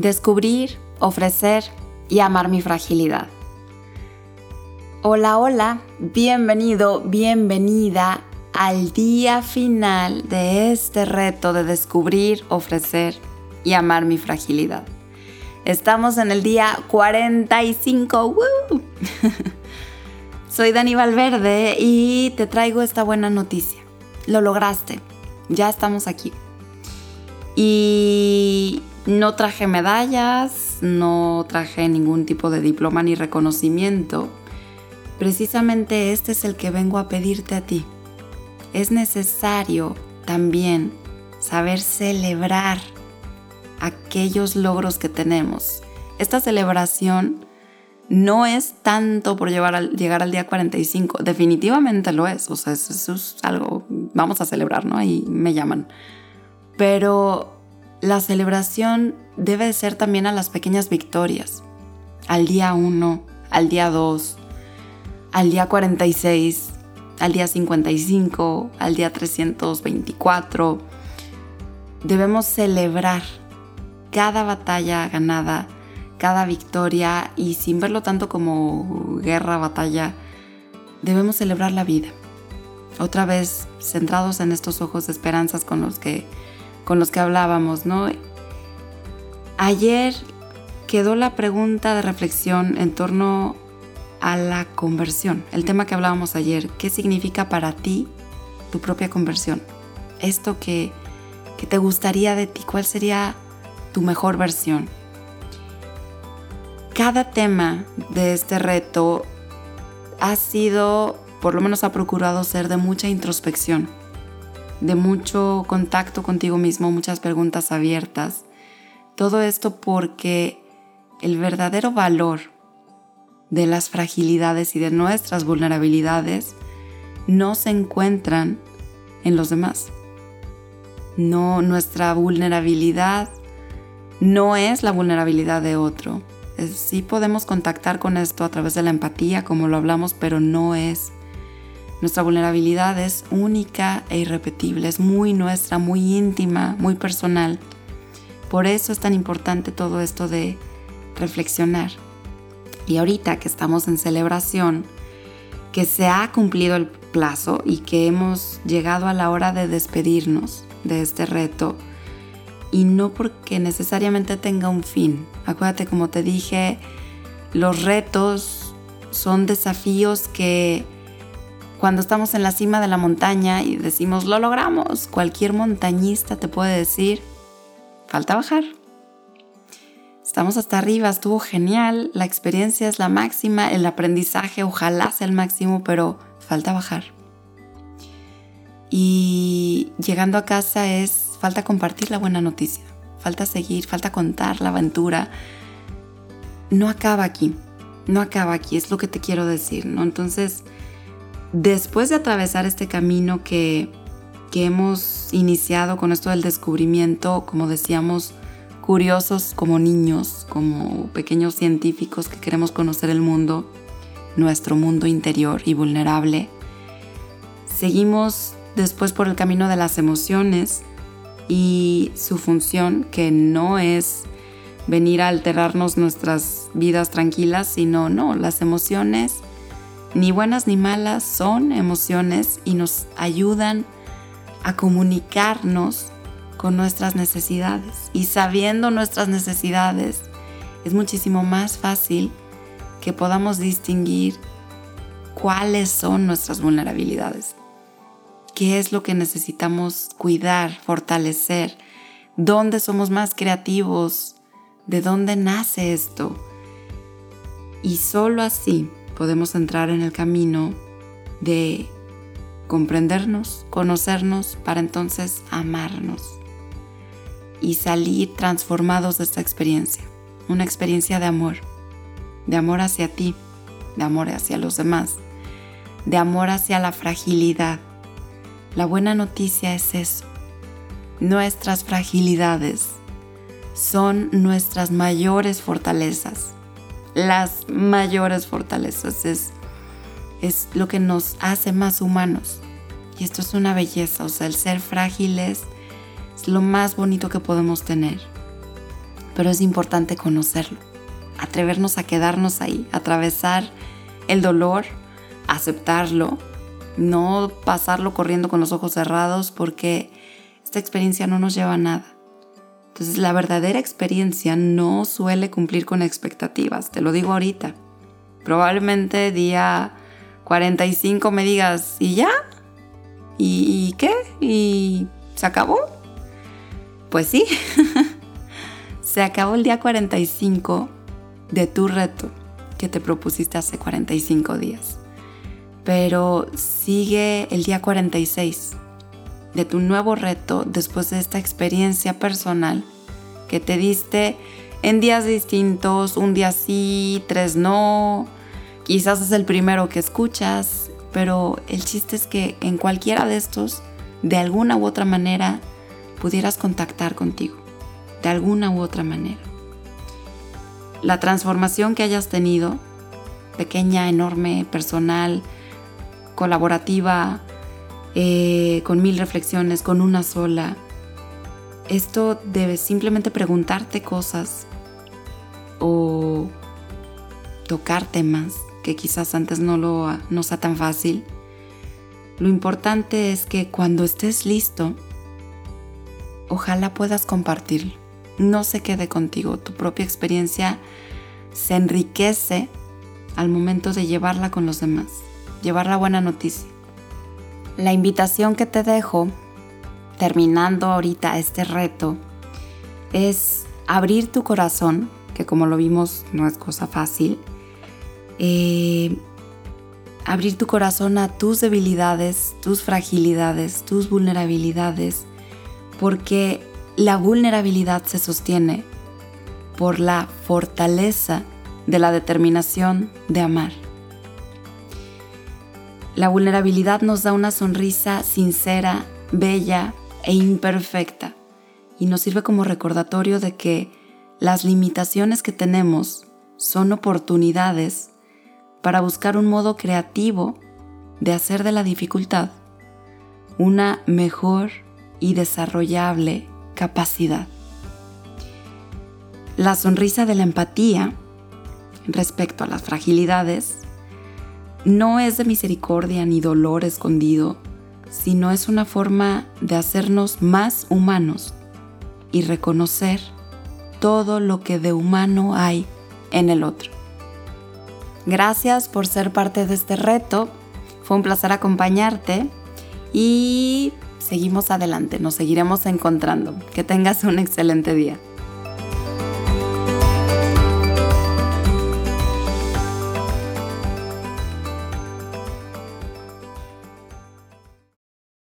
descubrir, ofrecer y amar mi fragilidad. Hola, hola, bienvenido, bienvenida al día final de este reto de descubrir, ofrecer y amar mi fragilidad. Estamos en el día 45. Soy Dani Valverde y te traigo esta buena noticia. Lo lograste. Ya estamos aquí. Y no traje medallas, no traje ningún tipo de diploma ni reconocimiento. Precisamente este es el que vengo a pedirte a ti. Es necesario también saber celebrar aquellos logros que tenemos. Esta celebración no es tanto por llegar al día 45, definitivamente lo es, o sea, eso es algo, vamos a celebrar, ¿no? Ahí me llaman. Pero la celebración debe ser también a las pequeñas victorias, al día 1, al día 2, al día 46, al día 55, al día 324. Debemos celebrar cada batalla ganada, cada victoria y sin verlo tanto como guerra, batalla, debemos celebrar la vida. Otra vez centrados en estos ojos de esperanzas con los que con los que hablábamos, ¿no? Ayer quedó la pregunta de reflexión en torno a la conversión, el tema que hablábamos ayer, ¿qué significa para ti tu propia conversión? Esto que, que te gustaría de ti, ¿cuál sería tu mejor versión? Cada tema de este reto ha sido, por lo menos ha procurado ser de mucha introspección de mucho contacto contigo mismo, muchas preguntas abiertas. Todo esto porque el verdadero valor de las fragilidades y de nuestras vulnerabilidades no se encuentran en los demás. No, nuestra vulnerabilidad no es la vulnerabilidad de otro. Sí podemos contactar con esto a través de la empatía, como lo hablamos, pero no es nuestra vulnerabilidad es única e irrepetible, es muy nuestra, muy íntima, muy personal. Por eso es tan importante todo esto de reflexionar. Y ahorita que estamos en celebración, que se ha cumplido el plazo y que hemos llegado a la hora de despedirnos de este reto, y no porque necesariamente tenga un fin. Acuérdate, como te dije, los retos son desafíos que cuando estamos en la cima de la montaña y decimos, lo logramos, cualquier montañista te puede decir, falta bajar. Estamos hasta arriba, estuvo genial, la experiencia es la máxima, el aprendizaje ojalá sea el máximo, pero falta bajar. Y llegando a casa es, falta compartir la buena noticia, falta seguir, falta contar la aventura. No acaba aquí, no acaba aquí, es lo que te quiero decir, ¿no? Entonces, después de atravesar este camino que, hemos iniciado con esto del descubrimiento, como decíamos, curiosos como niños, como pequeños científicos que queremos conocer el mundo, nuestro mundo interior y vulnerable, seguimos después por el camino de las emociones y su función, que no es venir a alterarnos nuestras vidas tranquilas, sino no, las emociones ni buenas ni malas, son emociones y nos ayudan a comunicarnos con nuestras necesidades. Y sabiendo nuestras necesidades, es muchísimo más fácil que podamos distinguir cuáles son nuestras vulnerabilidades, qué es lo que necesitamos cuidar, fortalecer, dónde somos más creativos, de dónde nace esto. Y solo así podemos entrar en el camino de comprendernos, conocernos, para entonces amarnos y salir transformados de esta experiencia. Una experiencia de amor, de amor hacia ti, de amor hacia los demás, de amor hacia la fragilidad. La buena noticia es eso. Nuestras fragilidades son nuestras mayores fortalezas las mayores fortalezas, es, es lo que nos hace más humanos. Y esto es una belleza, o sea, el ser frágiles es lo más bonito que podemos tener. pero es importante conocerlo, atrevernos a quedarnos ahí, atravesar el dolor, aceptarlo, no pasarlo corriendo con los ojos cerrados porque esta experiencia no nos lleva a nada. Entonces la verdadera experiencia no suele cumplir con expectativas, te lo digo ahorita. Probablemente día 45 me digas, ¿y ya? ¿Y, qué? ¿Y se acabó? Pues sí, se acabó el día 45 de tu reto que te propusiste hace 45 días. Pero sigue el día 46 de tu nuevo reto después de esta experiencia personal que te diste en días distintos, un día sí, tres no, quizás es el primero que escuchas, pero el chiste es que en cualquiera de estos, de alguna u otra manera, pudieras contactar contigo, de alguna u otra manera. La transformación que hayas tenido, pequeña, enorme, personal, colaborativa, eh, con mil reflexiones, con una sola. Esto debes simplemente preguntarte cosas o tocar temas que quizás antes no, lo, no sea tan fácil. Lo importante es que cuando estés listo, ojalá puedas compartirlo. No se quede contigo. Tu propia experiencia se enriquece al momento de llevarla con los demás, llevar la buena noticia. La invitación que te dejo, terminando ahorita este reto, es abrir tu corazón, que como lo vimos no es cosa fácil, eh, abrir tu corazón a tus debilidades, tus fragilidades, tus vulnerabilidades, porque la vulnerabilidad se sostiene por la fortaleza de la determinación de amar. La vulnerabilidad nos da una sonrisa sincera, bella e imperfecta y nos sirve como recordatorio de que las limitaciones que tenemos son oportunidades para buscar un modo creativo de hacer de la dificultad una mejor y desarrollable capacidad. La sonrisa de la empatía respecto a las fragilidades no es de misericordia ni dolor escondido, sino es una forma de hacernos más humanos y reconocer todo lo que de humano hay en el otro. Gracias por ser parte de este reto, fue un placer acompañarte y seguimos adelante, nos seguiremos encontrando. Que tengas un excelente día.